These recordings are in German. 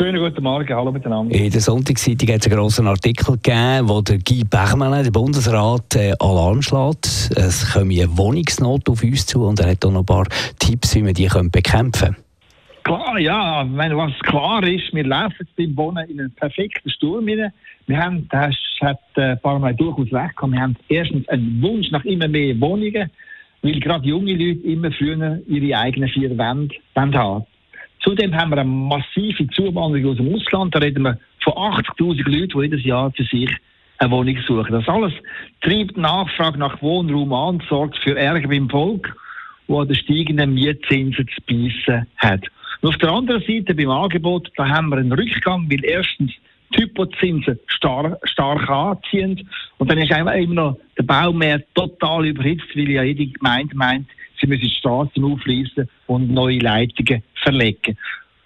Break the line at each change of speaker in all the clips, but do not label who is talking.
Schönen guten Morgen, hallo miteinander.
In der Sonntagszeitung hat es einen grossen Artikel gegeben, wo der Guy Bechmann, der Bundesrat, äh, Alarm schlägt. Es komme eine Wohnungsnot auf uns zu und er hat auch noch ein paar Tipps, wie wir die können bekämpfen können.
Klar, ja, wenn was klar ist, wir laufen beim Wohnen in einen perfekten Sturm rein. Wir haben, das hat äh, ein paar Mal durchaus recht gehabt, wir haben erstens einen Wunsch nach immer mehr Wohnungen, weil gerade junge Leute immer früher ihre eigenen vier Wände haben. Zudem haben wir eine massive Zuwanderung aus dem Ausland. Da reden wir von 80.000 Leuten, die jedes Jahr für sich eine Wohnung suchen. Das alles treibt Nachfrage nach Wohnraum an sorgt für Ärger beim Volk, wo an den steigenden Mietzinsen zu beißen hat. Und auf der anderen Seite beim Angebot, da haben wir einen Rückgang, weil erstens die Hypozinsen stark, stark anziehen und dann ist einfach immer noch der Baumarkt total überhitzt, weil ja jede Gemeinde meint, sie müssen die Straßen aufreißen und neue Leitungen verlegen.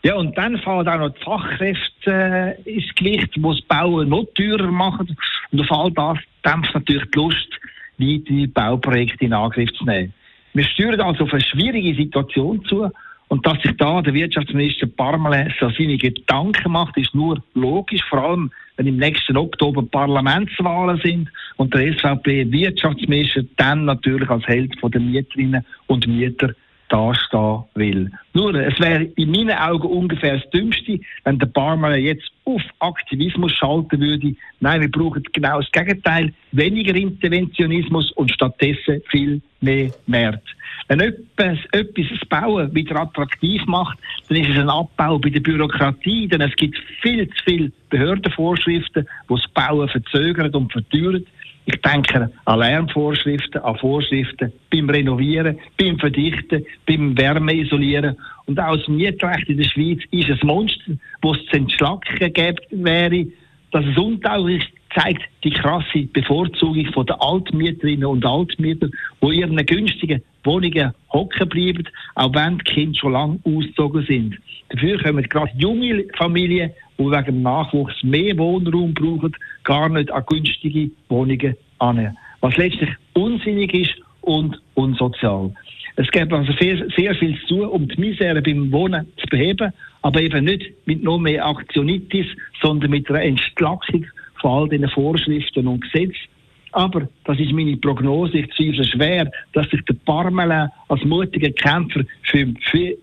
Ja, und dann fallen auch noch die Fachkräfte äh, ins Gewicht, die das Bauen noch teurer machen. Und auf all das dämpft natürlich die Lust, weitere Bauprojekte in Angriff zu nehmen. Wir steuern also auf eine schwierige Situation zu. Und dass sich da der Wirtschaftsminister Parmelin so seine Gedanken macht, ist nur logisch, vor allem wenn im nächsten Oktober Parlamentswahlen sind und der SVP-Wirtschaftsminister dann natürlich als Held der Mieterinnen und Mieter dastehen will. Nur, es wäre in meinen Augen ungefähr das Dümmste, wenn der Barmer jetzt auf Aktivismus schalten würde. Nein, wir brauchen genau das Gegenteil. Weniger Interventionismus und stattdessen viel mehr Märkte. Wenn etwas, etwas das Bauen wieder attraktiv macht, dann ist es ein Abbau bei der Bürokratie, denn es gibt viel zu viele Behördenvorschriften, die das Bauen verzögern und verteuern. Ich denke an Lärmvorschriften, an Vorschriften beim Renovieren, beim Verdichten, beim Wärmeisolieren. Und auch das Mietrecht in der Schweiz ist ein Monster, wo es zu entschlacken gäbe, wäre. Dass es untauglich zeigt die krasse Bevorzugung von der Altmieterinnen und Altmieter, wo ihren günstigen Wohnungen hocken bleiben, auch wenn die Kinder schon lange ausgezogen sind. Dafür kommen gerade junge Familien, die wegen dem Nachwuchs mehr Wohnraum brauchen, gar nicht an günstige Wohnungen an. Was letztlich unsinnig ist und unsozial. Es gibt also sehr, sehr viel zu tun, um die Misere beim Wohnen zu beheben, aber eben nicht mit noch mehr Aktionitis, sondern mit einer Entschlackung von all diesen Vorschriften und Gesetzen. Aber das ist meine Prognose. Ich zweifle schwer, dass sich der Parmelin als mutiger Kämpfer für,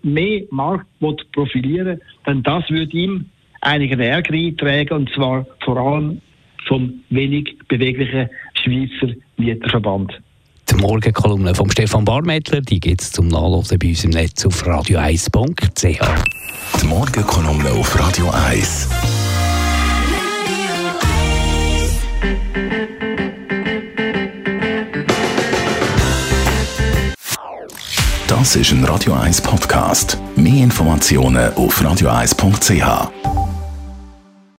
mehr Markt profilieren denn das würde ihm einigen Ärger eintragen, und zwar vor allem vom wenig beweglichen Schweizer Mieterverband.
Die Morgenkolumne von Stefan Barmettler, die gibt es zum Nachlesen bei uns im Netz auf radio1.ch.
Die Morgenkolumne auf Radio 1. Das ist ein Radio 1 Podcast. Mehr Informationen auf radio1.ch.